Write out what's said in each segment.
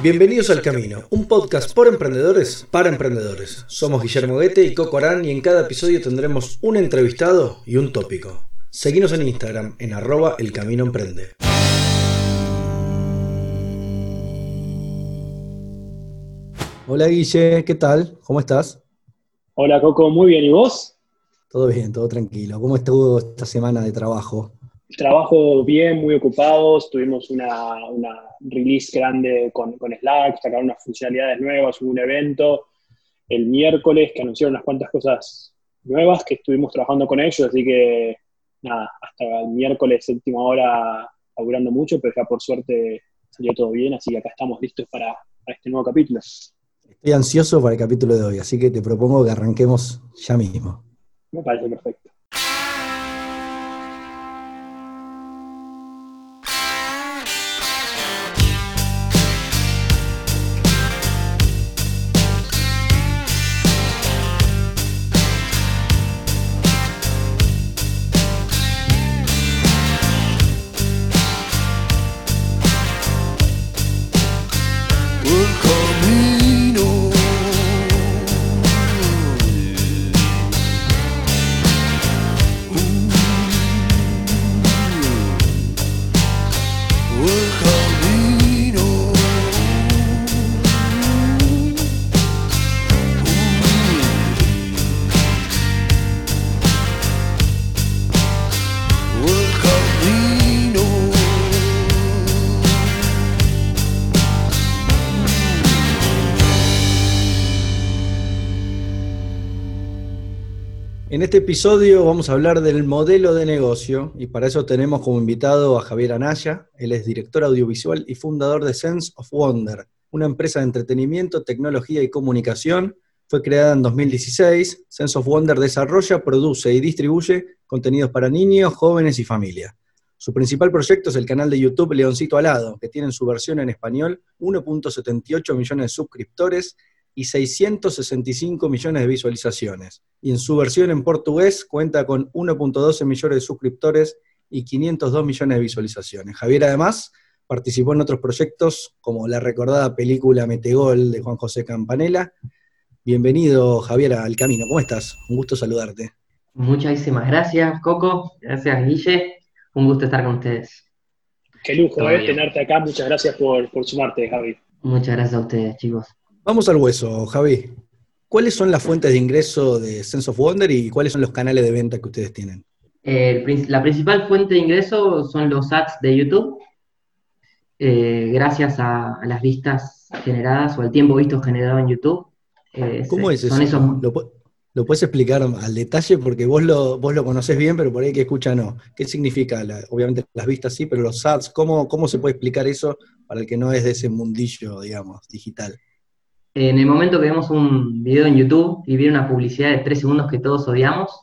Bienvenidos al Camino, un podcast por emprendedores para emprendedores. Somos Guillermo Guete y Coco Arán y en cada episodio tendremos un entrevistado y un tópico. Seguinos en Instagram en arroba el camino emprende. Hola Guille, ¿qué tal? ¿Cómo estás? Hola Coco, muy bien, ¿y vos? Todo bien, todo tranquilo. ¿Cómo estuvo esta semana de trabajo? Trabajo bien, muy ocupados. Tuvimos una, release grande con, Slack, sacaron unas funcionalidades nuevas, hubo un evento el miércoles que anunciaron unas cuantas cosas nuevas que estuvimos trabajando con ellos, así que nada, hasta el miércoles, séptima hora, laburando mucho, pero ya por suerte salió todo bien, así que acá estamos listos para, para este nuevo capítulo. Estoy ansioso para el capítulo de hoy, así que te propongo que arranquemos ya mismo. Me parece perfecto. Este episodio vamos a hablar del modelo de negocio y para eso tenemos como invitado a Javier Anaya. Él es director audiovisual y fundador de Sense of Wonder, una empresa de entretenimiento, tecnología y comunicación. Fue creada en 2016. Sense of Wonder desarrolla, produce y distribuye contenidos para niños, jóvenes y familia. Su principal proyecto es el canal de YouTube Leoncito Alado, que tiene en su versión en español 1.78 millones de suscriptores y 665 millones de visualizaciones. Y en su versión en portugués cuenta con 1.12 millones de suscriptores y 502 millones de visualizaciones. Javier además participó en otros proyectos como la recordada película Metegol de Juan José Campanella. Bienvenido Javier al Camino, ¿cómo estás? Un gusto saludarte. Muchísimas gracias Coco, gracias Guille, un gusto estar con ustedes. Qué lujo eh, tenerte acá, muchas gracias por, por sumarte Javi. Muchas gracias a ustedes chicos. Vamos al hueso, Javi. ¿Cuáles son las fuentes de ingreso de Sense of Wonder y cuáles son los canales de venta que ustedes tienen? la principal fuente de ingreso son los ads de YouTube. Eh, gracias a, las vistas generadas o al tiempo visto generado en YouTube. Eh, ¿Cómo es eso? ¿Lo, puedes explicar al detalle? Porque vos lo, vos lo conocés bien, pero por ahí que escucha no. ¿Qué significa? obviamente las vistas sí, pero los ads, ¿cómo, ¿cómo se puede explicar eso para el que no es de ese mundillo, digamos, digital? En el momento que vemos un video en YouTube y viene una publicidad de tres segundos que todos odiamos,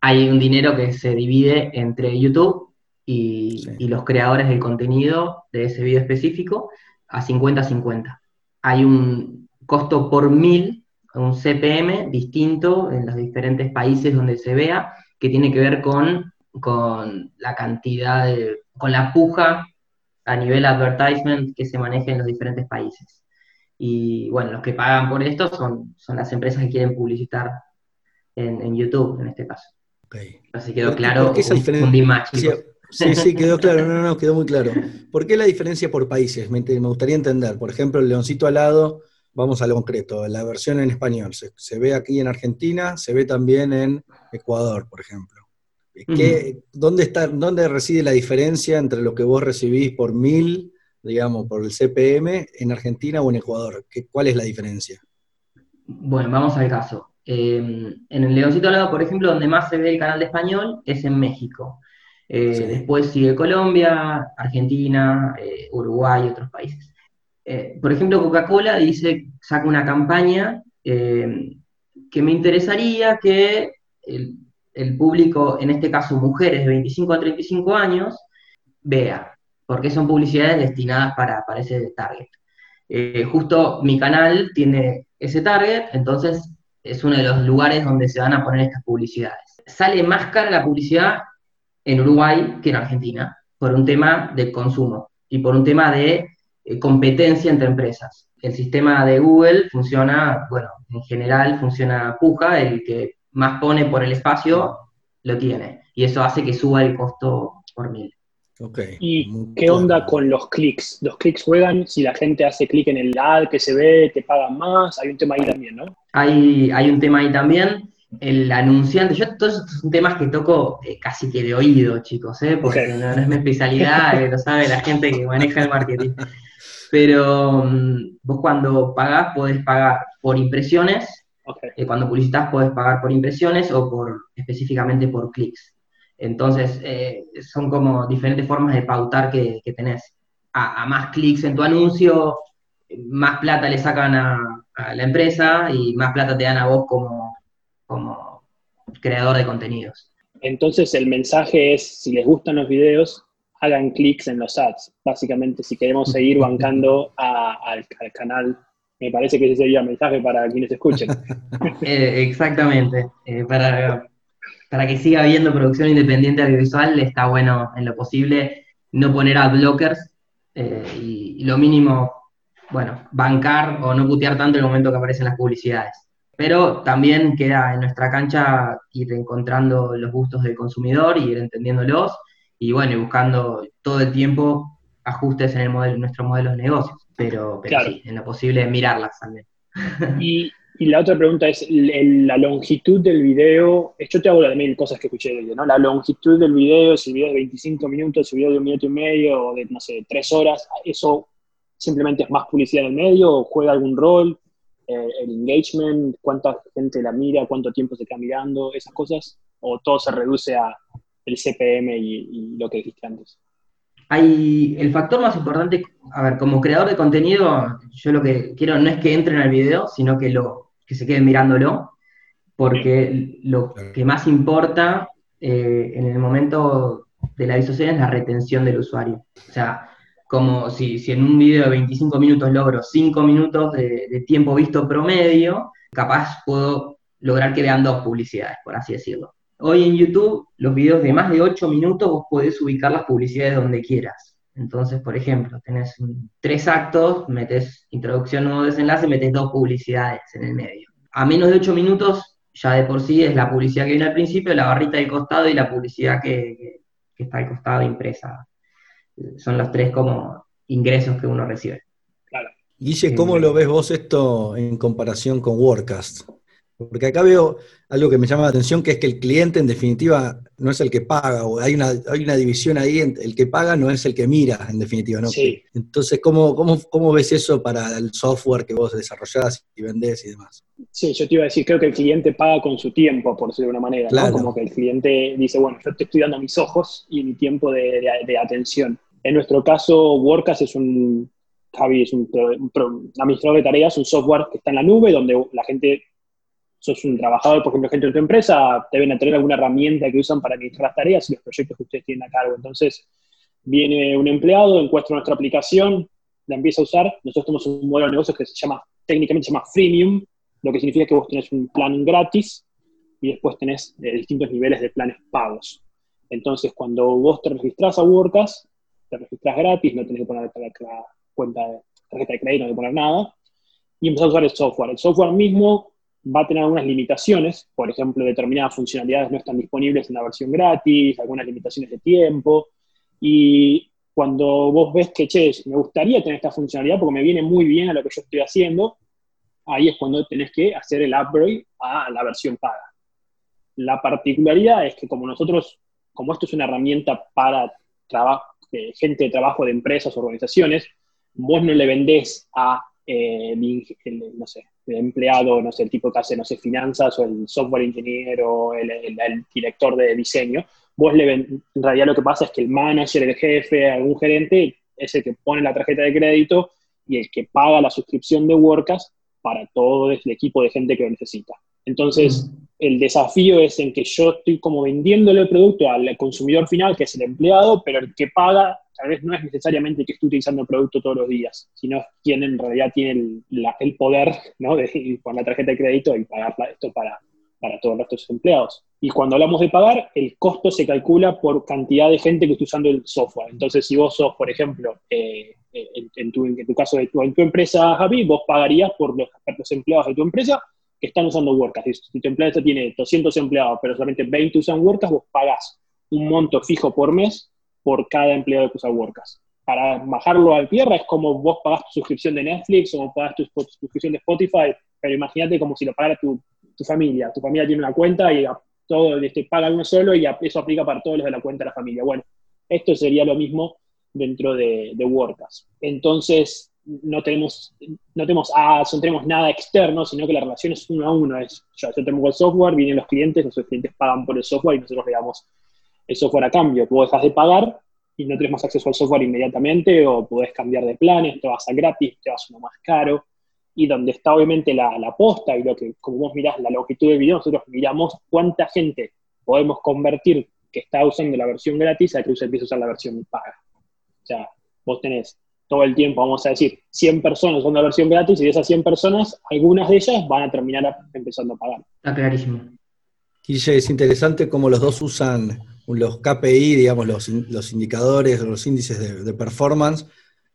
hay un dinero que se divide entre YouTube y, los creadores del contenido de ese video específico a 50-50. Hay un costo por mil, un CPM distinto en los diferentes países donde se vea, que tiene que ver con, con la cantidad, con la puja a nivel advertisement que se maneja en los diferentes países. Y bueno, los que pagan por esto son, son las empresas que quieren publicitar en, YouTube, en este caso. Así quedó claro. ¿Por esa diferencia? Sí, sí, quedó claro, no, no, quedó muy claro. ¿Por qué la diferencia por países? Me, gustaría entender. Por ejemplo, el leoncito alado, vamos a lo concreto, la versión en español, se, ve aquí en Argentina, se ve también en Ecuador, por ejemplo. ¿dónde, está, ¿Dónde reside la diferencia entre lo que vos recibís por mil digamos, por el CPM en Argentina o en Ecuador? ¿Qué, ¿Cuál es la diferencia? Bueno, vamos al caso. Em, en el Leoncito Alado, por ejemplo, donde más se ve el canal de español es en México. Eh, después sigue Colombia, Argentina, eh, Uruguay y otros países. Eh, por ejemplo, Coca-Cola dice, saca una campaña em, que me interesaría que el, el, público, en este caso mujeres de 25 a 35 años, vea porque son publicidades destinadas para, para ese target. Eh, justo mi canal tiene ese target, entonces es uno de los lugares donde se van a poner estas publicidades. Sale más cara la publicidad en Uruguay que en Argentina, por un tema de consumo y por un tema de, eh, competencia entre empresas. El sistema de Google funciona, bueno, en general funciona puja, el que más pone por el espacio lo tiene, y eso hace que suba el costo por mil. Okay. ¿Y qué onda con los clics? ¿Los clics juegan? Si la gente hace clic en el ad que se ve, te pagan más. Hay un tema ahí también, ¿no? Hay, hay un tema ahí también. El anunciante, yo todos estos son temas que toco eh, casi que de oído, chicos, ¿eh? porque no, es mi especialidad, eh, lo sabe la gente que maneja el marketing. Pero mm, vos cuando pagás podés pagar por impresiones, okay. cuando publicitas podés pagar por impresiones o por específicamente por clics. Entonces, eh, son como diferentes formas de pautar que, tenés. A, más clics en tu anuncio, más plata le sacan a, la empresa y más plata te dan a vos como, como creador de contenidos. Entonces, el mensaje es, si les gustan los videos, hagan clics en los ads. Básicamente, si queremos seguir bancando al, canal, me parece que ese sería el mensaje para quienes escuchen. Eh, exactamente. Eh, para para que siga habiendo producción independiente audiovisual, está bueno en lo posible no poner ad blockers eh, y, lo mínimo, bueno, bancar o no putear tanto el momento que aparecen las publicidades. Pero también queda en nuestra cancha ir encontrando los gustos del consumidor y ir entendiéndolos y bueno, y buscando todo el tiempo ajustes en el modelo, nuestro modelo de negocios. Pero, pero sí, en lo posible mirarlas también. Y, y la otra pregunta es la longitud del video. Yo te hago las mil cosas que escuché de ello, ¿no? La longitud del video, si el video de 25 minutos, si el video de un minuto y medio, o de, no sé, tres horas, ¿eso simplemente es más publicidad en el medio o juega algún rol? Eh, el engagement, cuánta gente la mira, cuánto tiempo se queda mirando, esas cosas, o todo se reduce a el CPM y, y lo que dijiste antes. Hay el factor más importante, a ver, como creador de contenido, yo lo que quiero no es que entren al video, sino que lo que se queden mirándolo, porque lo que más importa eh, en el momento de la disociación es la retención del usuario. O sea, como si, si en un video de 25 minutos logro 5 minutos de, tiempo visto promedio, capaz puedo lograr que vean dos publicidades, por así decirlo. Hoy en YouTube, los videos de más de 8 minutos, vos podés ubicar las publicidades donde quieras. Entonces, por ejemplo, tenés tres actos, metes introducción, nuevo desenlace, metes dos publicidades en el medio. A menos de ocho minutos, ya de por sí es la publicidad que viene al principio, la barrita del costado y la publicidad que, está al costado impresa. Son los tres como ingresos que uno recibe. Claro. Guille, ¿cómo lo ves vos esto en comparación con WordCast? Porque acá veo algo que me llama la atención, que es que el cliente en definitiva no es el que paga, o hay una, hay una división ahí, el que paga no es el que mira, en definitiva, ¿no? Sí. Entonces, ¿cómo, cómo, cómo ves eso para el software que vos desarrollás y vendés y demás? Sí, yo te iba a decir, creo que el cliente paga con su tiempo, por decirlo de una manera, ¿no? Como que el cliente dice, bueno, yo te estoy dando mis ojos y mi tiempo de, de, atención. En nuestro caso, WordCast es un, Javi es un, un, administrador de tareas, un software que está en la nube, donde la gente sos un trabajador, por ejemplo, gente de tu empresa, deben tener alguna herramienta que usan para administrar tareas y los proyectos que ustedes tienen a cargo. Entonces, viene un empleado, encuentra nuestra aplicación, la empieza a usar. Nosotros tenemos un modelo de negocios que se llama, técnicamente se llama freemium, lo que significa que vos tenés un plan gratis y después tenés eh, distintos niveles de planes pagos. Entonces, cuando vos te registras a WordCast, te registras gratis, no tenés que poner la cuenta de tarjeta de crédito, no tenés que poner nada, y empezás a usar el software. El software mismo va a tener algunas limitaciones, por ejemplo, determinadas funcionalidades no están disponibles en la versión gratis, algunas limitaciones de tiempo, y cuando vos ves que, che, me gustaría tener esta funcionalidad porque me viene muy bien a lo que yo estoy haciendo, ahí es cuando tenés que hacer el upgrade a la versión paga. La particularidad es que como nosotros, como esto es una herramienta para eh, gente de trabajo de empresas, organizaciones, vos no le vendés a eh, no sé, empleado, no sé, el tipo que hace, no sé, finanzas o el software ingeniero o el, director de diseño, vos le ven, en realidad lo que pasa es que el manager, el jefe, algún gerente es el que pone la tarjeta de crédito y el que paga la suscripción de WordCast para todo el equipo de gente que lo necesita. Entonces, mm. el desafío es en que yo estoy como vendiéndole el producto al consumidor final, que es el empleado, pero el que paga tal vez no es necesariamente que esté utilizando el producto todos los días, sino quien en realidad tiene el, poder ¿no? de ir con la tarjeta de crédito y pagar esto para, para todos nuestros empleados. Y cuando hablamos de pagar, el costo se calcula por cantidad de gente que está usando el software. Entonces, si vos sos, por ejemplo, eh, en, tu, en tu caso, de tu, en tu empresa, Javi, vos pagarías por los, los empleados de tu empresa que están usando WordCast. Si tu empresa tiene 200 empleados, pero solamente 20 usan WordCast, vos pagás un monto fijo por mes por cada empleado que usa WordCast. Para bajarlo al tierra es como vos pagás tu suscripción de Netflix o pagás tu, suscripción de Spotify, pero imagínate como si lo pagara tu, tu, familia. Tu familia tiene una cuenta y todo este, paga uno solo y eso aplica para todos los de la cuenta de la familia. Bueno, esto sería lo mismo dentro de, de WordCast. Entonces, no tenemos, no tenemos ads, no tenemos nada externo, sino que la relación es uno a uno. Es, yo, tengo el software, vienen los clientes, los clientes pagan por el software y nosotros le damos el software a cambio. Vos dejas de pagar y no tenés más acceso al software inmediatamente o podés cambiar de planes, te vas a gratis, te vas a uno más caro. Y donde está obviamente la, la posta y lo que, como vos mirás la longitud del video, nosotros miramos cuánta gente podemos convertir que está usando la versión gratis a que empiece a usar la versión paga. O sea, vos tenés todo el tiempo, vamos a decir, 100 personas usando la versión gratis y de esas 100 personas, algunas de ellas van a terminar empezando a pagar. Está clarísimo. Guille, es interesante cómo los dos usan los KPI, digamos, los, los indicadores, los índices de, performance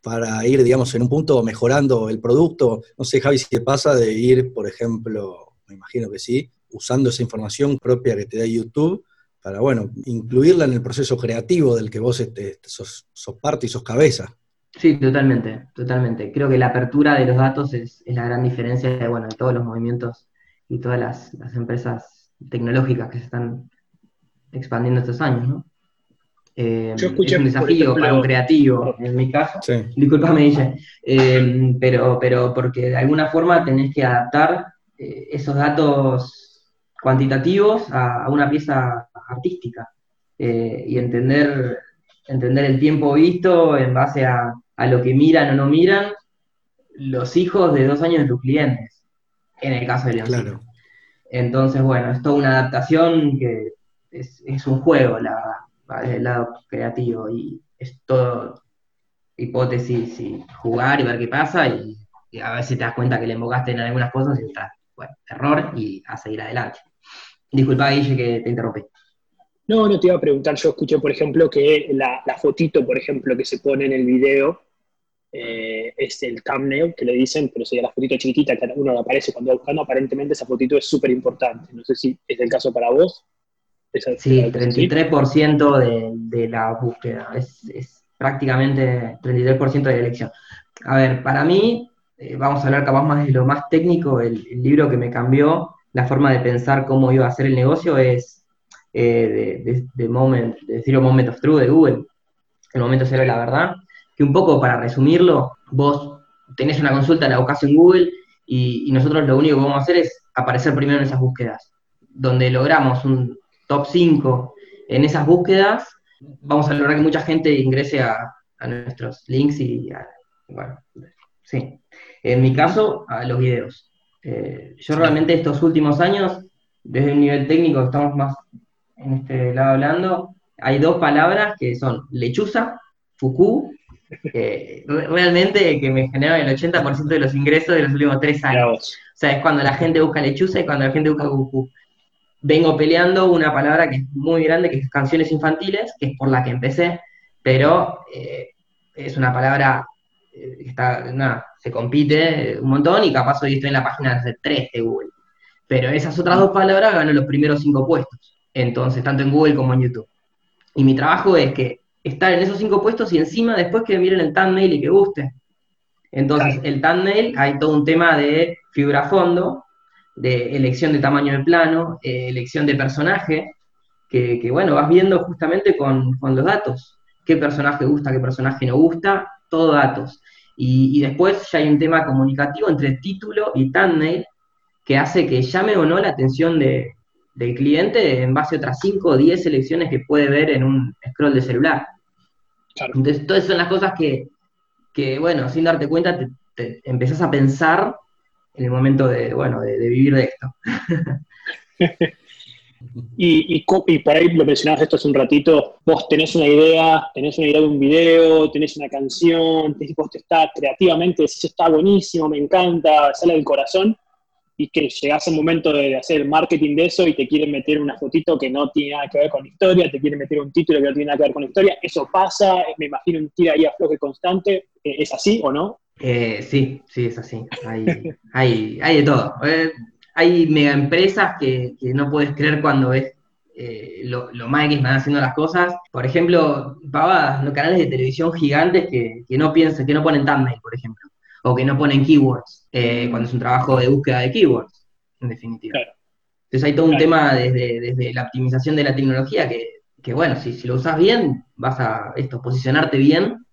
para ir, digamos, en un punto mejorando el producto. No sé, Javi, si te pasa de ir, por ejemplo, me imagino que sí, usando esa información propia que te da YouTube para, bueno, incluirla en el proceso creativo del que vos este, sos, parte y sos cabeza. Sí, totalmente, totalmente. Creo que la apertura de los datos es, la gran diferencia de, bueno, de todos los movimientos y todas las, empresas tecnológicas que se están expandiendo estos años, ¿no? Eh, es un desafío para un creativo, en mi caso. Sí. Disculpame, dice, eh, pero, pero porque de alguna forma tenés que adaptar eh, esos datos cuantitativos a, una pieza artística eh, y entender, entender el tiempo visto en base a, lo que miran o no miran los hijos de dos años de tus clientes, en el caso de León. Entonces, bueno, es toda una adaptación que es, un juego la, el lado creativo y es todo hipótesis y jugar y ver qué pasa y, a ver si te das cuenta que le invocaste en algunas cosas y está, bueno, error y a seguir adelante. Disculpa, Guille, que te interrumpí. No, no te iba a preguntar, yo escuché, por ejemplo, que la, fotito, por ejemplo, que se pone en el video eh, es el thumbnail, que le dicen, pero sería la fotito chiquitita que uno aparece cuando va buscando, aparentemente esa fotito es súper importante. No sé si es el caso para vos. Sí, 33% de, de, la búsqueda, es, prácticamente 33% de la elección. A ver, para mí, eh, vamos a hablar capaz más de lo más técnico, el, el libro que me cambió la forma de pensar cómo iba a ser el negocio es eh, de, moment, de Zero Moment of Truth de Google, el momento cero de la verdad, que un poco para resumirlo, vos tenés una consulta, la buscas en Google y, nosotros lo único que vamos a hacer es aparecer primero en esas búsquedas. Donde logramos un top 5 en esas búsquedas, vamos a lograr que mucha gente ingrese a, nuestros links y, bueno, sí. En mi caso, a los videos. Eh, yo realmente estos últimos años, desde un nivel técnico, estamos más en este lado hablando, hay dos palabras que son lechuza, fuku, que realmente que me generan el 80% de los ingresos de los últimos tres años. O sea, es cuando la gente busca lechuza y cuando la gente busca fuku. Vengo peleando una palabra que es muy grande, que es canciones infantiles, que es por la que empecé, pero eh, es una palabra eh, que está, nada, se compite un montón y capaz hoy estoy en la página 3 de Google. Pero esas otras dos palabras ganan los primeros cinco puestos entonces, tanto en Google como en YouTube. Y mi trabajo es que estar en esos cinco puestos y encima después que miren el thumbnail y que guste. Entonces, el thumbnail hay todo un tema de figura fondo, de elección de tamaño de plano, eh, elección de personaje, que, bueno, vas viendo justamente con, los datos. Qué personaje gusta, qué personaje no gusta, todo datos. Y, y, después ya hay un tema comunicativo entre título y thumbnail que hace que llame o no la atención de, del cliente en base a otras 5 o 10 selecciones que puede ver en un scroll de celular. Entonces, todas son las cosas que, bueno, sin darte cuenta, te, empezás a pensar en el momento de, bueno, de, vivir de esto. y, y, y, por ahí lo mencionabas esto hace un ratito, vos tenés una idea, tenés una idea de un video, tenés una canción, vos te está creativamente, decís, está buenísimo, me encanta, sale del corazón, y que llegas al momento de hacer el marketing de eso y te quieren meter una fotito que no tiene nada que ver con historia, te quieren meter un título que no tiene nada que ver con historia, eso pasa, me imagino un tira ahí afloje constante, ¿es así o no? Eh, sí, sí, es así, hay, hay, hay de todo. Eh, hay mega empresas que, que, no puedes creer cuando ves lo, lo, mal que están haciendo las cosas. Por ejemplo, pavadas, los canales de televisión gigantes que, que no piensan, que no ponen thumbnail, por ejemplo o que no ponen keywords, eh, cuando es un trabajo de búsqueda de keywords, en definitiva. Entonces hay todo un tema desde, desde, la optimización de la tecnología que, que bueno, si, si, lo usas bien, vas a esto, posicionarte bien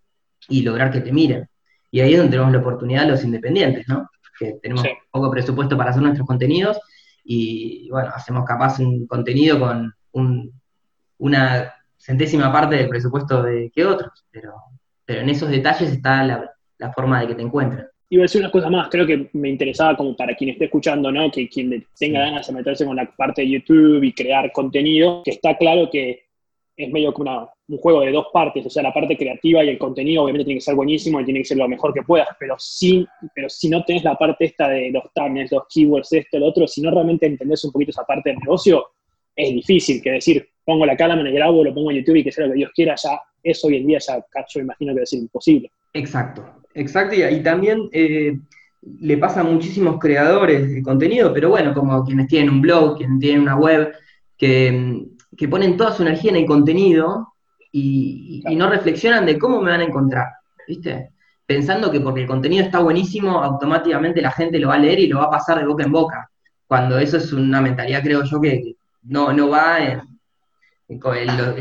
y lograr que te miren. Y ahí es donde tenemos la oportunidad los independientes, ¿no? Que tenemos poco presupuesto para hacer nuestros contenidos y, bueno, hacemos capaz un contenido con un, una centésima parte del presupuesto de que otros, pero, pero en esos detalles está la, la forma de que te encuentren. Iba a decir una cosa más, creo que me interesaba como para quien esté escuchando, ¿no? Que quien tenga ganas de meterse con la parte de YouTube y crear contenido, que está claro que es medio como un juego de dos partes, o sea, la parte creativa y el contenido obviamente tiene que ser buenísimo y tiene que ser lo mejor que puedas, pero, sí, pero si no tenés la parte esta de los thumbnails, los keywords, esto, lo otro, si no realmente entendés un poquito esa parte del negocio, es difícil, que decir, pongo la cámara, me grabo, lo pongo en YouTube y que sea lo que Dios quiera, ya eso hoy en día ya yo imagino que ser imposible. Exacto, exacto, y, también eh, le pasa a muchísimos creadores de contenido, pero bueno, como quienes tienen un blog, quienes tienen una web, que, ponen toda su energía en el contenido y, no reflexionan de cómo me van a encontrar, ¿viste? Pensando que porque el contenido está buenísimo, automáticamente la gente lo va a leer y lo va a pasar de boca en boca, cuando eso es una mentalidad, creo yo, que no, no va en,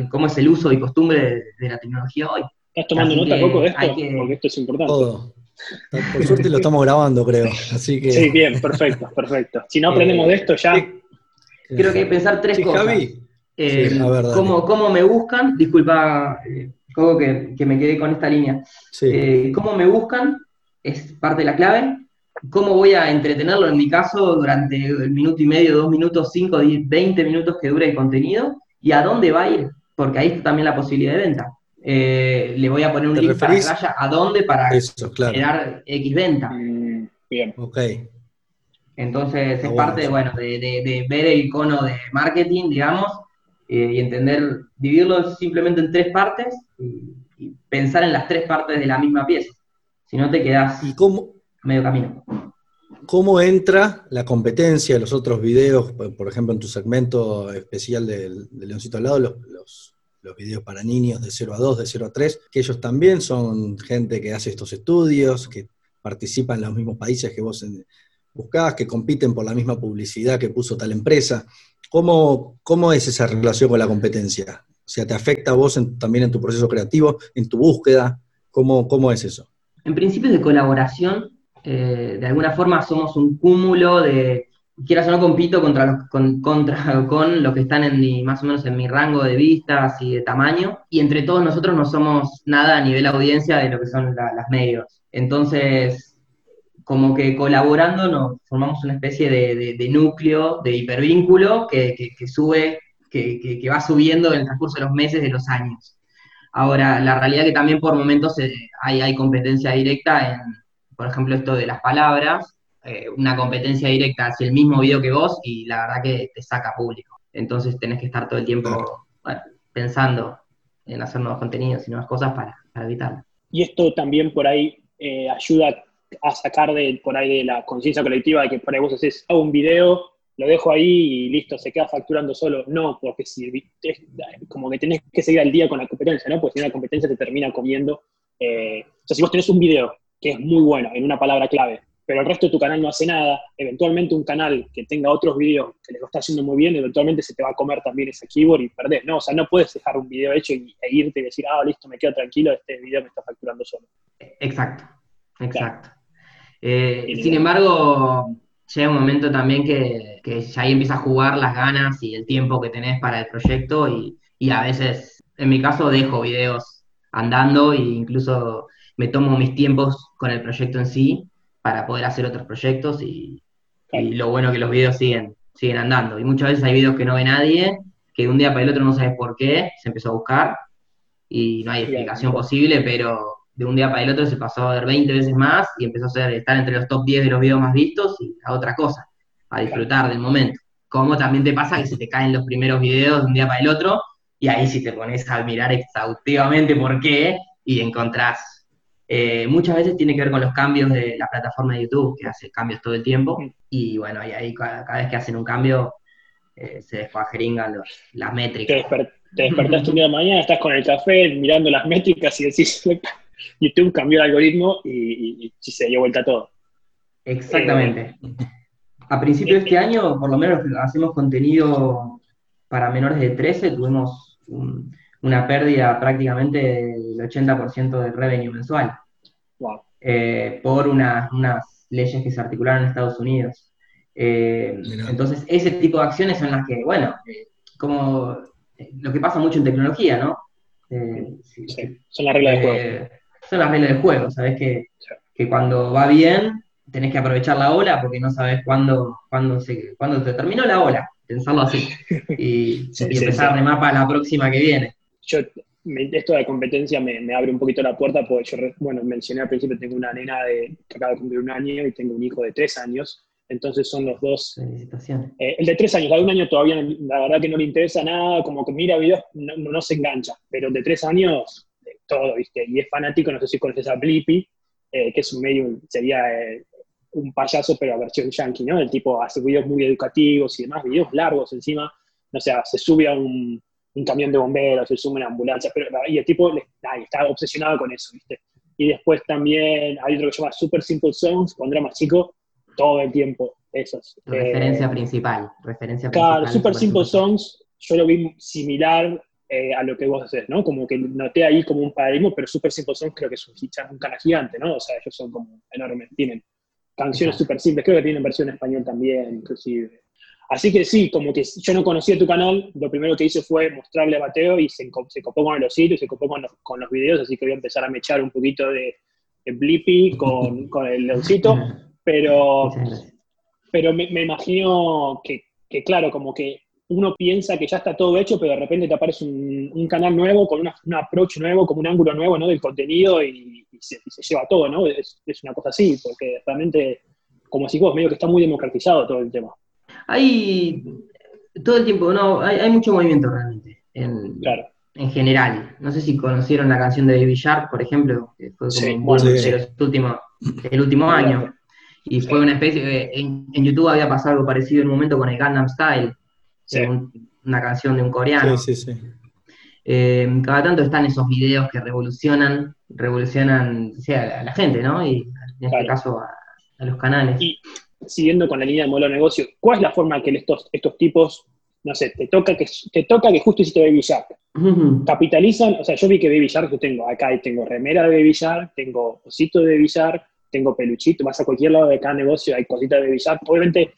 cómo es el uso y costumbre de la tecnología hoy. ¿Estás tomando nota, poco de esto? Porque esto es importante. Todo. Por suerte lo estamos grabando, creo. Así que... Sí, bien, perfecto, perfecto. Si no aprendemos de esto ya... Creo que hay que pensar tres cosas. Javi. Eh, cómo, me buscan, disculpa, eh, que, que, me quedé con esta línea. Eh, cómo me buscan es parte de la clave. ¿Cómo voy a entretenerlo en mi caso durante el minuto y medio, dos minutos, cinco, diez, veinte minutos que dure el contenido? ¿Y a dónde va a ir? Porque ahí está también la posibilidad de venta. Eh, le voy a poner un link para que vaya a dónde para generar X venta. Mm, bien. Ok. Entonces es parte, bueno, de, ver el icono de marketing, digamos, eh, y entender, dividirlo simplemente en tres partes y, pensar en las tres partes de la misma pieza. Si no te quedas ¿Y cómo, medio camino. ¿Cómo entra la competencia de los otros videos, por ejemplo, en tu segmento especial del, Leoncito al lado, los los videos para niños de 0 a 2, de 0 a 3, que ellos también son gente que hace estos estudios, que participan en los mismos países que vos buscabas, que compiten por la misma publicidad que puso tal empresa. ¿Cómo, cómo es esa relación con la competencia? O sea, ¿te afecta a vos también en tu proceso creativo, en tu búsqueda? ¿Cómo, cómo es eso? En principio de colaboración, eh, de alguna forma somos un cúmulo de, quieras o no compito contra los, con, contra, con los que están en mi, más o menos en mi rango de vistas y de tamaño, y entre todos nosotros no somos nada a nivel audiencia de lo que son las medios. Entonces, como que colaborando nos formamos una especie de, núcleo, de hipervínculo que, que, sube, que, que, va subiendo en el transcurso de los meses, de los años. Ahora, la realidad es que también por momentos eh, hay, hay competencia directa en, por ejemplo, esto de las palabras, eh, una competencia directa hacia el mismo video que vos y la verdad que te saca público. Entonces tenés que estar todo el tiempo pensando en hacer nuevos contenidos y nuevas cosas para, evitarlo. Y esto también por ahí eh, ayuda a sacar de, por ahí de la conciencia colectiva de que por ahí vos haces, hago un video, lo dejo ahí y listo, se queda facturando solo. No, porque si como que tenés que seguir al día con la competencia, ¿no? Porque si la competencia te termina comiendo. Eh, o sea, si vos tenés un video que es muy bueno en una palabra clave, pero el resto de tu canal no hace nada, eventualmente un canal que tenga otros videos que le está haciendo muy bien, eventualmente se te va a comer también ese keyboard y perdés, ¿no? O sea, no puedes dejar un video hecho y, e irte y decir, ah, listo, me quedo tranquilo, este video me está facturando solo. Exacto, exacto. Eh, sin embargo, llega un momento también que, que, ya ahí empieza a jugar las ganas y el tiempo que tenés para el proyecto y, y a veces, en mi caso, dejo videos andando e incluso me tomo mis tiempos con el proyecto en sí para poder hacer otros proyectos y, lo bueno que los videos siguen, siguen andando. Y muchas veces hay videos que no ve nadie, que de un día para el otro no sabes por qué, se empezó a buscar y no hay explicación posible, pero de un día para el otro se pasó a ver 20 veces más y empezó a ser, estar entre los top 10 de los videos más vistos y a otra cosa. a disfrutar del momento. Como también te pasa que se te caen los primeros videos de un día para el otro, y ahí sí te pones a mirar exhaustivamente por qué, y encontrás. Eh, muchas veces tiene que ver con los cambios de la plataforma de YouTube, que hace cambios todo el tiempo, y bueno, ahí, ahí cada, vez que hacen un cambio, eh, se descuajeringan los, las métricas. Te, despertaste un día de mañana, estás con el café mirando las métricas y decís, YouTube cambió el algoritmo y, y, se dio vuelta todo. Exactamente. a principio de este año, por lo menos hacemos contenido para menores de 13, tuvimos una pérdida prácticamente del 80% del revenue mensual. Eh, por unas leyes que se articularon en Estados Unidos. Eh, entonces, ese tipo de acciones son las que, bueno, eh, como lo que pasa mucho en tecnología, ¿no? son las reglas de juego. Son las reglas de juego, ¿sabes? Que, que cuando va bien, tenés que aprovechar la ola porque no sabes cuándo, cuándo, se, cuándo te terminó la ola, pensarlo así, y, empezar a remar para la próxima que viene. Yo, esto de competencia me, abre un poquito la puerta porque yo, bueno, mencioné al principio, tengo una nena de, que acaba de cumplir un año y tengo un hijo de tres años, entonces son los dos. Eh, el de tres años, la de un año todavía, la verdad que no le interesa nada, como que mira videos, no, no se engancha, pero el de tres años, todo, ¿viste? Y es fanático, no sé si conoces a Blippi, eh, que es un medio, sería eh, un payaso, pero a versión yankee, ¿no? El tipo hace videos muy educativos y demás, videos largos encima, no sé, se sube a un, camión de bomberos, se sube a una ambulancia, pero, y el tipo está obsesionado con eso, ¿viste? Y después también hay otro que se llama Super Simple Songs, cuando era más chico, todo el tiempo, esos. Referencia eh, principal, referencia claro, Super, Simple Songs, yo lo vi similar eh, a lo que vos haces, ¿no? Como que noté ahí como un paradigma, pero Super Simple Songs creo que es un, un canal gigante, ¿no? O sea, ellos son como enormes, tienen canciones súper simples, creo que tienen versión en español también, inclusive. Así que sí, como que yo no conocía tu canal, lo primero que hice fue mostrarle a Mateo y se, se copó con los sitios, se copó con los, con los, videos, así que voy a empezar a mechar un poquito de, de Blippi con, con, el leoncito, pero, pero me, me imagino que, que, claro, como que uno piensa que ya está todo hecho, pero de repente te aparece un, un canal nuevo, con una, un approach nuevo, como un ángulo nuevo ¿no? del contenido y, se, lleva todo, ¿no? Es, es, una cosa así, porque realmente, como si vos, medio que está muy democratizado todo el tema. Hay todo el tiempo, no, hay, hay mucho movimiento realmente. En, claro. en general. No sé si conocieron la canción de Baby Shark, por ejemplo, que fue como un último, el último año. Y fue una especie, de, en, en, YouTube había pasado algo parecido en un momento con el Gundam Style, una canción de un coreano. Sí, sí, sí. Eh, cada tanto están esos videos que revolucionan, revolucionan a la gente, ¿no? Y en este caso a, los canales. Y siguiendo con la línea de modelo de negocio, ¿cuál es la forma que estos, estos tipos, no sé, te toca que, te toca que justo hiciste Baby Shark? Capitalizan, o sea, yo vi que Baby Shark, yo tengo acá tengo remera de Baby Shark, tengo osito de Baby Shark, tengo peluchito, vas a cualquier lado de cada negocio, hay cositas de Baby Shark. Obviamente,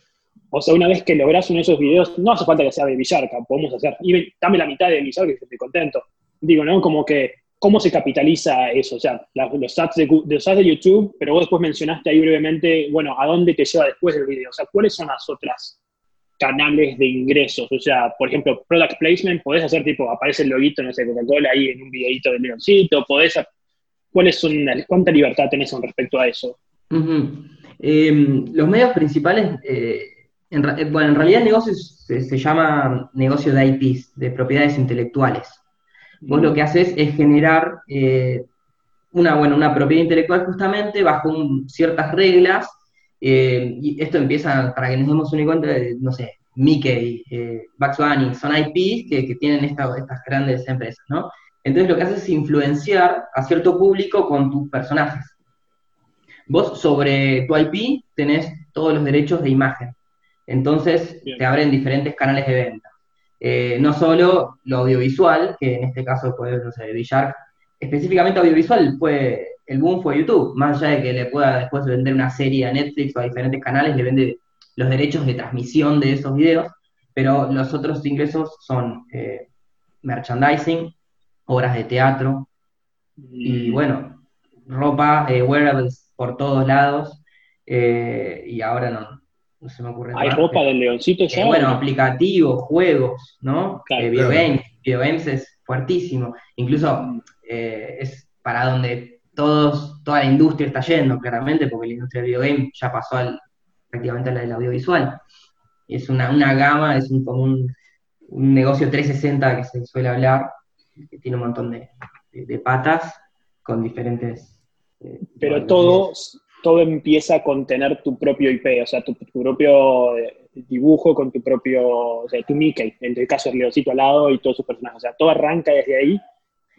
o sea, una vez que logras uno de esos videos, no hace falta que sea de Villarca, podemos hacer, dame la mitad de Villarca y estoy contento. Digo, ¿no? Como que, ¿cómo se capitaliza eso? O sea, los ads de, de YouTube, pero vos después mencionaste ahí brevemente, bueno, ¿a dónde te lleva después el video? O sea, ¿cuáles son las otras canales de ingresos? O sea, por ejemplo, product placement, podés hacer tipo, aparece el loguito, no sé, Coca-Cola ahí en un videito de leoncito, podés, ¿cuáles son, cuánta libertad tenés con respecto a eso? Em, los medios principales... Eh en, eh, bueno, en realidad el negocio se, llama negocio de IPs, de propiedades intelectuales. Vos lo que haces es generar eh, una, bueno, una propiedad intelectual justamente bajo ciertas reglas, eh, y esto empieza, para que nos demos una cuenta, no sé, Mickey, Bugs Bunny, son IPs que, tienen estas grandes empresas, ¿no? Entonces lo que haces es influenciar a cierto público con tus personajes. Vos sobre tu IP tenés todos los derechos de imagen. Entonces te abren diferentes canales de venta. Eh, no solo lo audiovisual, que en este caso puede, no sé, Villar, específicamente audiovisual, fue el boom fue YouTube, más allá de que le pueda después vender una serie a Netflix o a diferentes canales, le vende los derechos de transmisión de esos videos, pero los otros ingresos son eh, merchandising, obras de teatro, y bueno, ropa, eh, wearables por todos lados, y ahora no, no se me ocurre ¿Hay ropa del leoncito ya? bueno, aplicativos, juegos, ¿no? Claro, eh, videogames, es fuertísimo. Incluso eh, es para donde todos, toda la industria está yendo, claramente, porque la industria del videogame ya pasó al, prácticamente a la del audiovisual. es una, gama, es un, como un, negocio 360 que se suele hablar, que tiene un montón de, patas con diferentes... Eh, Pero todo, todo empieza con tener tu propio IP, o sea, tu, propio eh, dibujo con tu propio, o sea, tu Mickey, en el caso del Leoncito al lado y todos sus personajes, o sea, todo arranca desde ahí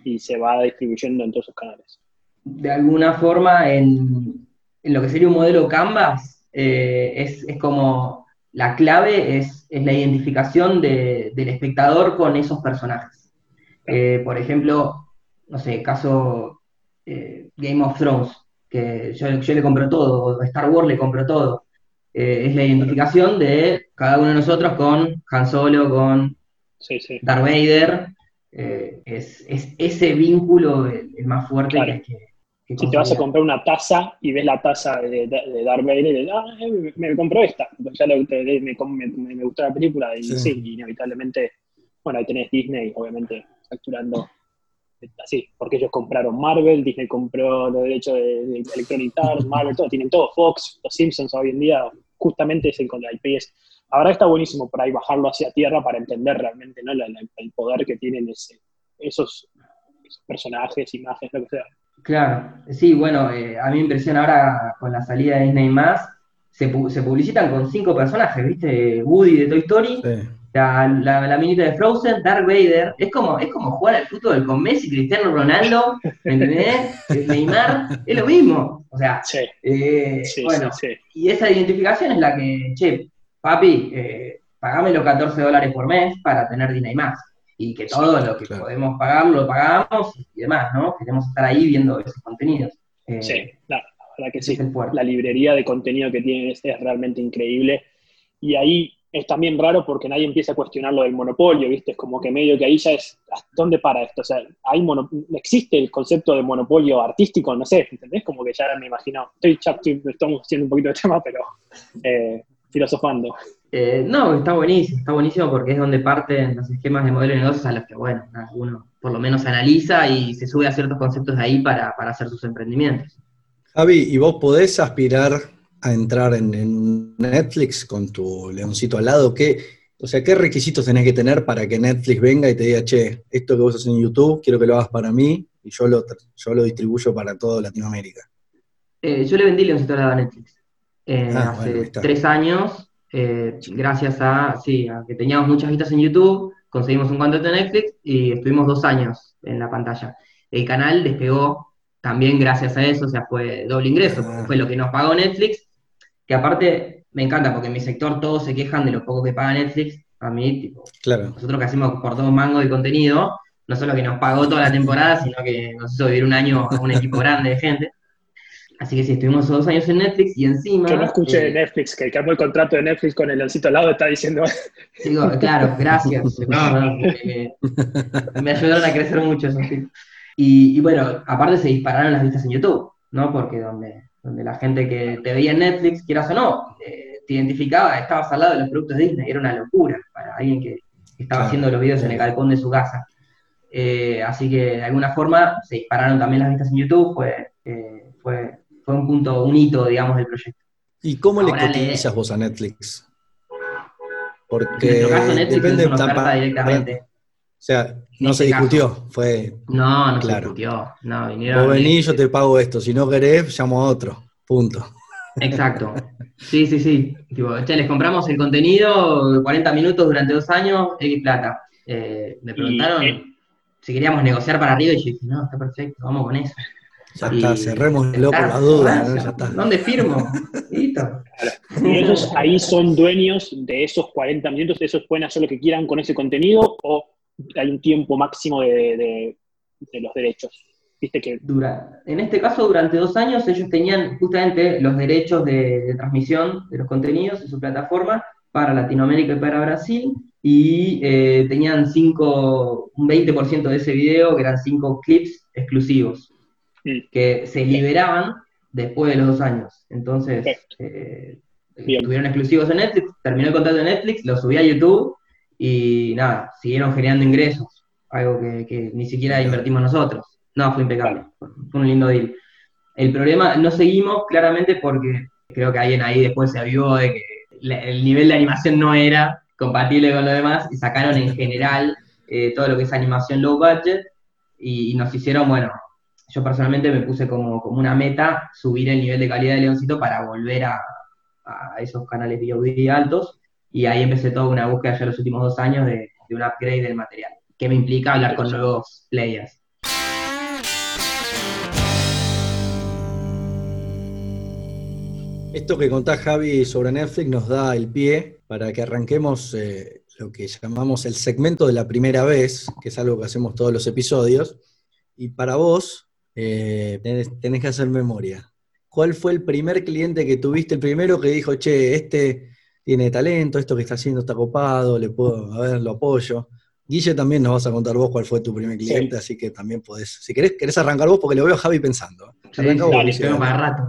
y se va distribuyendo en todos sus canales. De alguna forma, en, lo que sería un modelo Canvas, eh, es, como la clave es, la identificación del espectador con esos personajes. Eh, por ejemplo, no sé, caso Game of Thrones, que yo, le compro todo, Star Wars le compro todo. Eh, es la identificación de cada uno de nosotros con Han Solo, con Darth Vader. Es, ese vínculo el, más fuerte que, si te vas a comprar una taza y ves la taza de, de, Darth Vader y dices, ah, eh, me, compro esta, ya me, me, gustó la película y sí. inevitablemente, bueno, ahí tenés Disney, obviamente, facturando así, porque ellos compraron Marvel, Disney compró los derechos de, Electronic Arts, Marvel, todo, tienen todo, Fox, los Simpsons hoy en día, justamente es el con la IP. ahora está buenísimo por ahí bajarlo hacia tierra para entender realmente ¿no? el poder que tienen ese, esos, esos personajes, imágenes, lo que sea. Claro, sí, bueno, eh, a mí me impresiona ahora con la salida de Disney más, se, se publicitan con cinco personajes, ¿viste? Woody de Toy Story, la, la, minita de Frozen, Darth Vader, es como, es como jugar al fútbol con Messi, Cristiano Ronaldo, ¿me entendés? Neymar, es lo mismo, o sea, eh, bueno, y esa identificación es la que, che, papi, eh, pagame los 14 dólares por mes para tener Disney más y que todo lo que podemos pagar lo pagamos y demás, ¿no? Queremos estar ahí viendo esos contenidos. Eh, sí, la, verdad que sí. La librería de contenido que tienen es, realmente increíble. Y ahí es también raro porque nadie empieza a cuestionar lo del monopolio, ¿viste? Es como que medio que ahí ya es, ¿dónde para esto? O sea, hay existe el concepto de monopolio artístico, no sé, ¿entendés? Como que ya me imagino, estoy, estamos haciendo un poquito de tema, pero eh, filosofando. Eh, no, está buenísimo, está buenísimo porque es donde parten los esquemas de modelo de negocios a los que, bueno, uno por lo menos analiza y se sube a ciertos conceptos de ahí para, hacer sus emprendimientos. Javi, ¿y vos podés aspirar a entrar en, Netflix con tu leoncito al lado? ¿Qué, o sea, ¿qué requisitos tenés que tener para que Netflix venga y te diga, che, esto que vos haces en YouTube, quiero que lo hagas para mí y yo lo, yo lo distribuyo para toda Latinoamérica? Eh, yo le vendí leoncito al lado a Netflix. Eh, ah, hace tres años eh, gracias a, sí, que teníamos muchas vistas en YouTube, conseguimos un contrato de Netflix y estuvimos dos años en la pantalla. El canal despegó también gracias a eso, o sea, fue doble ingreso, ah. fue lo que nos pagó Netflix, que aparte me encanta porque en mi sector todos se quejan de lo poco que paga Netflix, a mí, tipo, claro. nosotros que hacemos por todo mango de contenido, no solo que nos pagó toda la temporada, sino que nos hizo vivir un año a un equipo grande de gente. Así que sí, estuvimos dos años en Netflix y encima. Yo no escuché de eh, Netflix, que el que el contrato de Netflix con el leoncito al lado está diciendo. Digo, claro, gracias. me, ayudaron a crecer mucho eso, y, bueno, aparte se dispararon las vistas en YouTube, ¿no? Porque donde, donde la gente que te veía en Netflix, quieras o no, eh, te identificaba, estabas al lado de los productos Disney, era una locura para alguien que estaba haciendo los videos en el balcón de su casa. Eh, así que de alguna forma se dispararon también las vistas en YouTube, fue, fue fue un punto, un hito, digamos, del proyecto. ¿Y cómo le cotizas vos a Netflix? Porque en caso, Netflix depende una oferta directamente. Sea, no se discutió, fue. No, no se discutió. No, vinieron. Vos venís, yo te pago esto. Si no querés, llamo a otro. Punto. Exacto. Sí, sí, sí. che, les compramos el contenido 40 minutos durante dos años, X plata. Eh, me preguntaron eh, si queríamos negociar para arriba y yo dije, no, está perfecto, vamos con eso. Ya está, cerrémoslo por la duda. ¿no? Ya está. ¿Dónde firmo? Y ellos ahí son dueños de esos 40 minutos, esos pueden hacer lo que quieran con ese contenido o hay un tiempo máximo de, los derechos. ¿Viste que... Dura, en este caso, durante dos años, ellos tenían justamente los derechos de, transmisión de los contenidos en su plataforma para Latinoamérica y para Brasil, y eh, tenían cinco, un 20% de ese video, que eran cinco clips exclusivos que se liberaban después de los dos años. Entonces, eh, tuvieron exclusivos en Netflix, terminó el contrato de Netflix, lo subí a YouTube y nada, siguieron generando ingresos, algo que, ni siquiera invertimos nosotros. No, fue impecable, fue un lindo deal. El problema, no seguimos claramente porque creo que alguien ahí después se avivó de que el nivel de animación no era compatible con lo demás y sacaron en general eh, todo lo que es animación low budget y, nos hicieron, bueno, yo personalmente me puse como, como, una meta subir el nivel de calidad de Leoncito para volver a, esos canales VOD altos y ahí empecé toda una búsqueda ya los últimos dos años de, de un upgrade del material, que me implica hablar con nuevos players. Esto que contás, Javi, sobre Netflix nos da el pie para que arranquemos eh, lo que llamamos el segmento de la primera vez, que es algo que hacemos todos los episodios. Y para vos, eh, tenés, que hacer memoria. ¿Cuál fue el primer cliente que tuviste, el primero que dijo, che, este tiene talento, esto que está haciendo está copado, le puedo, a ver, lo apoyo? Guille también nos vas a contar vos cuál fue tu primer cliente, así que también podés, si querés, querés arrancar vos, porque lo veo a Javi pensando. Arranca vos, rato.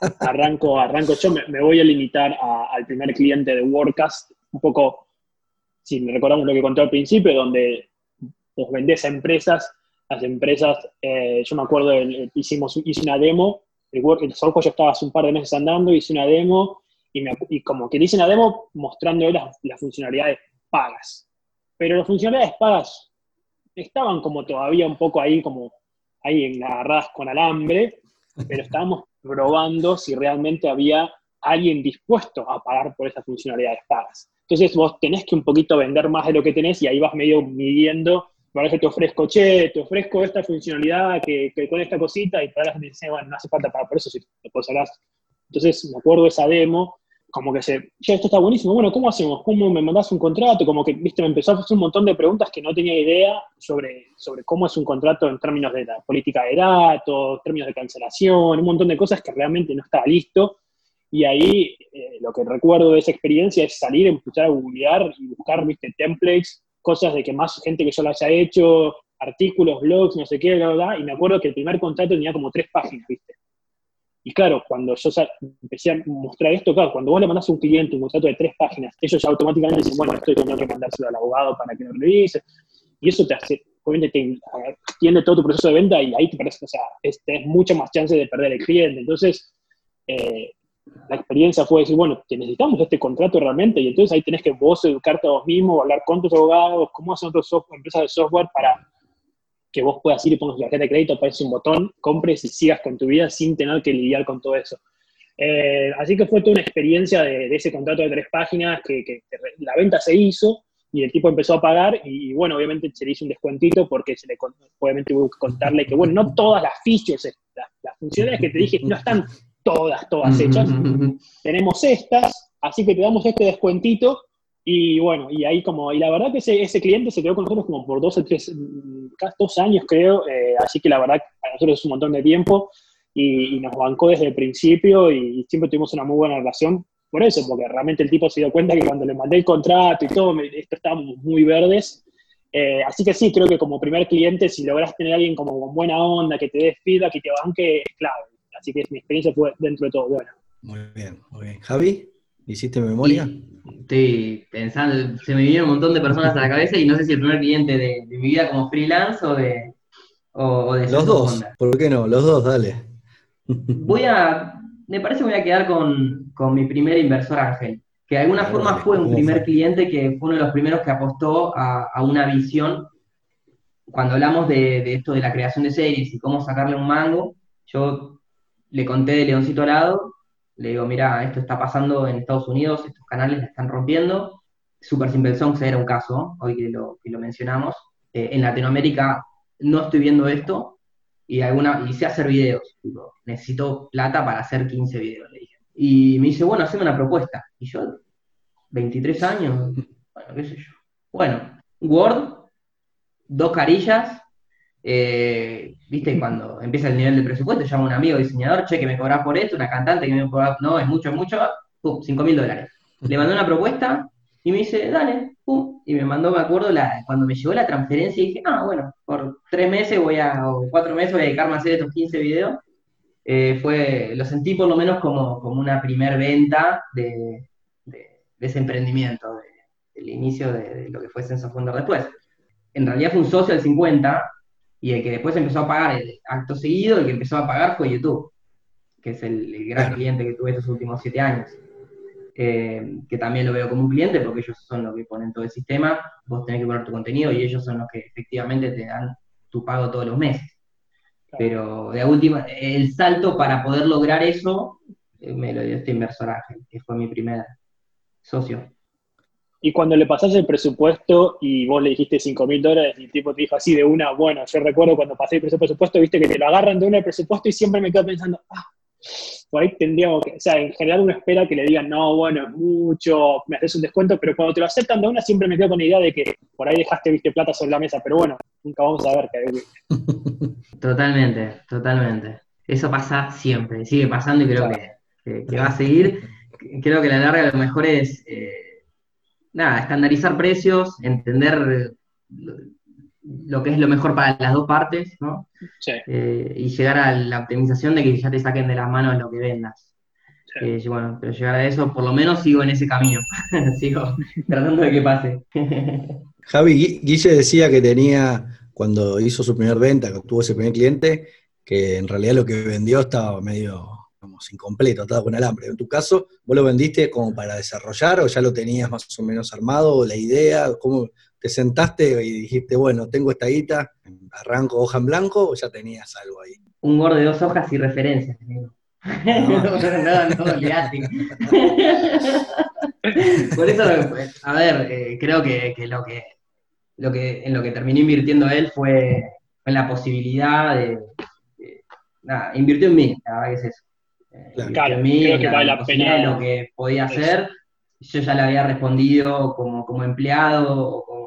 arranco, arranco yo, me, voy a limitar al primer cliente de WordCast, un poco, si recordamos lo que conté al principio, donde vos vendés a empresas, las empresas, eh, yo me acuerdo, hicimos, hice una demo, el, el software ya estaba hace un par de meses andando, hice una demo, y, como que hice una demo mostrando las, las funcionalidades pagas. Pero las funcionalidades pagas estaban como todavía un poco ahí, como ahí agarradas con alambre, pero estábamos probando si realmente había alguien dispuesto a pagar por esas funcionalidades pagas. Entonces vos tenés que un poquito vender más de lo que tenés y ahí vas medio midiendo, para que te ofrezco, che, te ofrezco esta funcionalidad que, con esta cosita y para la gente dice, bueno, no hace falta pagar por eso si te pasarás. Entonces me acuerdo esa demo, como que se, ya esto está buenísimo, bueno, ¿cómo hacemos? ¿Cómo me mandás un contrato? Como que, viste, me empezó a hacer un montón de preguntas que no tenía idea sobre, sobre cómo es un contrato en términos de la política de datos, términos de cancelación, un montón de cosas que realmente no estaba listo. Y ahí eh, lo que recuerdo de esa experiencia es salir, empezar a googlear y buscar, viste, templates, cosas de que más gente que yo lo haya hecho, artículos, blogs, no sé qué, bla, bla, y me acuerdo que el primer contrato tenía como tres páginas, viste. Y claro, cuando yo empecé a mostrar esto, claro, cuando vos le mandás a un cliente un contrato de tres páginas, ellos ya automáticamente dicen, bueno, esto tengo que mandárselo al abogado para que lo revise. Y eso te hace, obviamente te extiende todo tu proceso de venta y ahí te parece, o sea, es, tenés mucha más chance de perder el cliente. Entonces, eh, la experiencia fue decir, bueno, te necesitamos este contrato realmente, y entonces ahí tenés que vos educarte a vos mismo, hablar con tus abogados, cómo hacen otras empresas de software para que vos puedas ir y pongas tu tarjeta de crédito, aparece un botón, compres y sigas con tu vida sin tener que lidiar con todo eso. Eh, así que fue toda una experiencia de, ese contrato de tres páginas que, la venta se hizo y el tipo empezó a pagar y, bueno, obviamente se le hizo un descuentito porque se le, obviamente hubo que contarle que, bueno, no todas las features, las, las funciones que te dije no están todas, todas hechas. Tenemos estas, así que te damos este descuentito y bueno, y ahí como, y la verdad que ese, ese cliente se quedó con nosotros como por dos o tres, casi dos años creo, eh, así que la verdad para nosotros es un montón de tiempo y, nos bancó desde el principio y, siempre tuvimos una muy buena relación por eso, porque realmente el tipo se dio cuenta que cuando le mandé el contrato y todo, esto estábamos muy verdes. Eh, así que sí, creo que como primer cliente, si logras tener a alguien como con buena onda, que te dé feedback, que te banque, es clave. Así que mi experiencia fue dentro de todo buena. Muy bien, muy bien. Javi, ¿hiciste memoria? estoy pensando, se me vinieron un montón de personas a la cabeza y no sé si el primer cliente de, mi vida como freelance o de... O, de Los dos, ¿por qué no? Los dos, dale. Voy a, me parece que voy a quedar con, mi primer inversor ángel, que de alguna forma fue un primer cliente que fue uno de los primeros que apostó a, una visión. Cuando hablamos de, de, esto de la creación de series y cómo sacarle un mango, yo le conté de Leoncito Alado le digo, mira, esto está pasando en Estados Unidos, estos canales la están rompiendo. Super Simple Songs era un caso, hoy que lo, que lo mencionamos. Eh, en Latinoamérica no estoy viendo esto y, alguna, y sé hacer videos. necesito plata para hacer 15 videos, le dije. Y me dice, bueno, haceme una propuesta. Y yo, 23 años, bueno, qué sé yo. Bueno, Word, dos carillas, eh, viste, cuando empieza el nivel de presupuesto, llama a un amigo diseñador, che, que me cobras por esto, una cantante que me cobra, no, es mucho, mucho, pum, 5 mil dólares. Le mandó una propuesta y me dice, dale, pum, y me mandó, me acuerdo, la, cuando me llegó la transferencia y dije, ah, bueno, por tres meses voy a, o cuatro meses voy a dedicarme a hacer estos 15 videos. Eh, fue, lo sentí por lo menos como, como una primer venta de, ese emprendimiento, del inicio de, lo que fue Senso después. En realidad fue un socio del 50, y el que después empezó a pagar el acto seguido, el que empezó a pagar fue YouTube, que es el, gran cliente que tuve estos últimos siete años. eh, que también lo veo como un cliente, porque ellos son los que ponen todo el sistema, vos tenés que poner tu contenido y ellos son los que efectivamente te dan tu pago todos los meses. Pero de última, el salto para poder lograr eso eh, me lo dio este inversor Ángel, que fue mi primer socio. Y cuando le pasaste el presupuesto y vos le dijiste 5 mil dólares y el tipo te dijo así de una, bueno, yo recuerdo cuando pasé el presupuesto, viste que te lo agarran de una el presupuesto y siempre me quedo pensando, ah, por ahí tendríamos que, o sea, en general uno espera que le digan, no, bueno, es mucho, me haces un descuento, pero cuando te lo aceptan de una siempre me quedo con la idea de que por ahí dejaste, viste, plata sobre la mesa, pero bueno, nunca vamos a ver qué Totalmente, totalmente. Eso pasa siempre, sigue pasando y creo que, va a seguir. Creo que la larga lo mejor es, eh, nada, estandarizar precios, entender lo que es lo mejor para las dos partes, ¿no? Sí. Eh, y llegar a la optimización de que ya te saquen de las manos lo que vendas. Eh, bueno, pero llegar a eso, por lo menos sigo en ese camino. sigo tratando de que pase. Javi, Guille decía que tenía, cuando hizo su primer venta, que tuvo ese primer cliente, que en realidad lo que vendió estaba medio incompleto, atado con alambre. En tu caso, ¿vos lo vendiste como para desarrollar o ya lo tenías más o menos armado, o la idea? ¿Cómo, te sentaste y dijiste, bueno, tengo esta guita, arranco hoja en blanco o ya tenías algo ahí? Un gordo de dos hojas y referencias. No, no, no, no Por eso, a ver, eh, creo que, lo que, lo que en lo que terminó invirtiendo él fue en la posibilidad de, nada, invirtió en mí, la verdad que es eso. Eh, claro, mí, creo que vale la pena. lo que podía hacer, yo ya le había respondido como, como empleado o como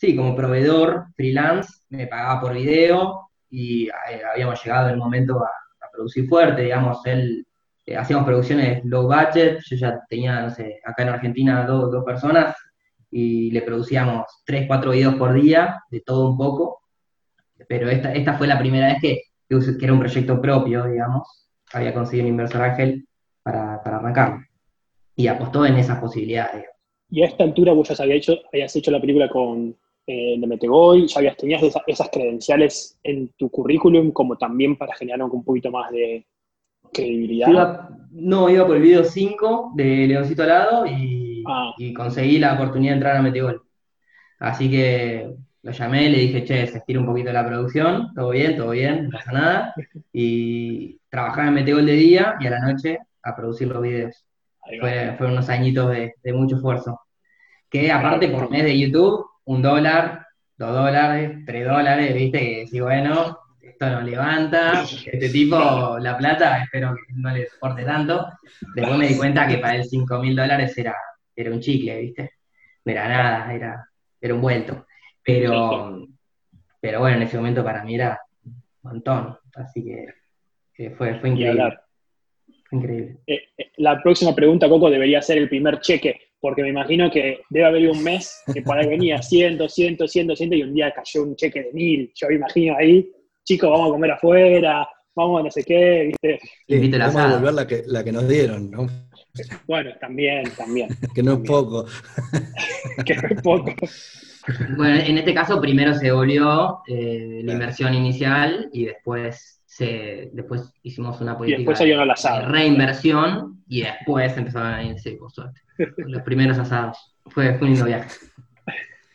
sí, como proveedor freelance, me pagaba por video y eh, habíamos llegado en el momento a, producir fuerte, digamos, él, eh, hacíamos producciones low budget, yo ya tenía, no sé, acá en Argentina dos, personas y le producíamos tres, cuatro videos por día, de todo un poco, pero esta, esta fue la primera vez que, que era un proyecto propio, digamos, había conseguido un inversor ángel para, para arrancar. Y apostó en esas posibilidades. Y a esta altura vos ya habías hecho, habías hecho la película con, eh, de ya habías, tenías esas, credenciales en tu currículum como también para generar un poquito más de credibilidad. no, iba por el video 5 de Leoncito Alado y, ah. y conseguí la oportunidad de entrar a Metegol. Así que lo llamé, le dije, che, se estira un poquito la producción, todo bien, todo bien, no pasa nada. Y trabajaba en Metegol de día y a la noche a producir los videos. fueron unos añitos de, de, mucho esfuerzo. Que aparte por mes de YouTube un dólar, dos dólares, tres dólares, viste, que si bueno, esto no levanta, este tipo, la plata, espero que no le soporte tanto. Después me di cuenta que para él cinco mil dólares era, era un chicle, viste, no era nada, era, era un vuelto. Pero, pero bueno, en ese momento para mí era un montón, así que, fue, fue increíble. Increíble. Eh, eh, la próxima pregunta, Coco, debería ser el primer cheque porque me imagino que debe haber un mes que por ahí venía 100, 200, 100, 200 y un día cayó un cheque de mil. Yo me imagino ahí, chicos, vamos a comer afuera, vamos a no sé qué, ¿viste? Sí, vamos a devolver la que, la que nos dieron, ¿no? Bueno, también, también. que no es poco. que no es poco. Bueno, en este caso primero se devolvió eh, la inversión inicial y después después hicimos una política de reinversión y después empezaron a irse, por suerte. Los primeros asados. Fue, un lindo viaje.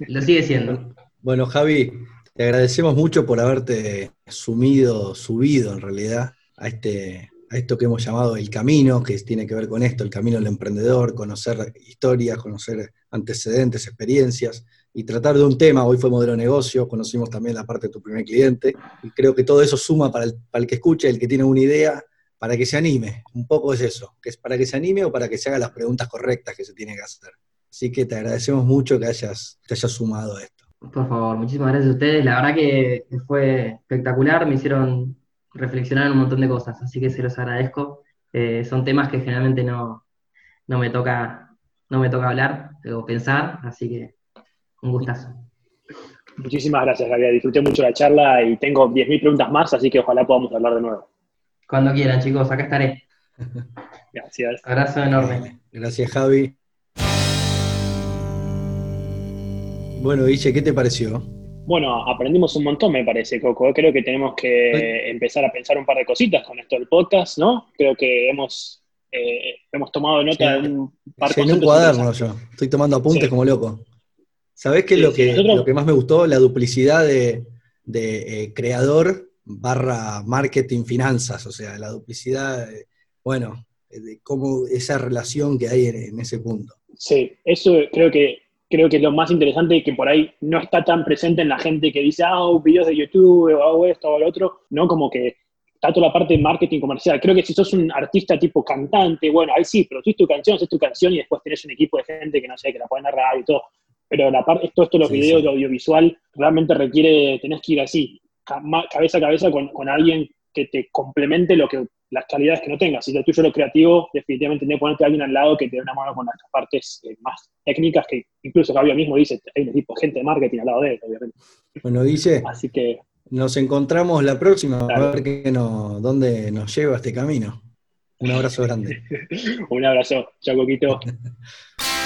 Lo sigue siendo. Bueno, Javi, te agradecemos mucho por haberte sumido, subido en realidad a este a esto que hemos llamado el camino, que tiene que ver con esto, el camino del emprendedor, conocer historias, conocer antecedentes, experiencias, y tratar de un tema, hoy fue modelo de negocio, conocimos también la parte de tu primer cliente, y creo que todo eso suma para el, para el que escucha, el que tiene una idea, para que se anime, un poco es eso, que es para que se anime o para que se haga las preguntas correctas que se tiene que hacer. Así que te agradecemos mucho que hayas, te hayas sumado a esto. Por favor, muchísimas gracias a ustedes, la verdad que fue espectacular, me hicieron reflexionar un montón de cosas, así que se los agradezco. Eh, son temas que generalmente no, no me toca no me toca hablar o pensar, así que un gustazo. Muchísimas gracias, Gabriel. Disfruté mucho la charla y tengo 10.000 preguntas más, así que ojalá podamos hablar de nuevo. Cuando quieran, chicos, acá estaré. Gracias. Abrazo enorme. Gracias, Javi. Bueno, Guille, ¿qué te pareció? Bueno, aprendimos un montón, me parece, Coco. Creo que tenemos que empezar a pensar un par de cositas con esto del podcast, ¿no? Creo que hemos eh, hemos tomado nota de un par de un cuaderno yo, estoy tomando apuntes como loco. ¿Sabés qué es lo, que, lo que más me gustó? La duplicidad de, de creador barra marketing finanzas, o sea, la duplicidad, bueno, de cómo esa relación que hay en, ese punto. Sí, eso creo que creo que es lo más interesante que por ahí no está tan presente en la gente que dice, ah, videos de YouTube, o hago esto o lo otro, ¿no? Como que está toda la parte de marketing comercial. Creo que si sos un artista tipo cantante, bueno, ahí sí, pero es tu canción, es tu canción y después tenés un equipo de gente que no sé, que la puede narrar y todo. Pero la parte, todo esto, los videos, lo audiovisual, realmente requiere, tenés que ir así, cabeza a cabeza con, con alguien que te complemente lo que las calidades que no tengas. Si lo tuyo lo creativo, definitivamente tienes que ponerte a alguien al lado que te dé una mano con las partes eh, más técnicas que incluso Fabio mismo dice, hay un equipo gente de marketing al lado de él, obviamente. Bueno, dice, Así que, nos encontramos la próxima a ver qué no, dónde nos lleva este camino. Un abrazo grande. un abrazo. Chao, Coquito.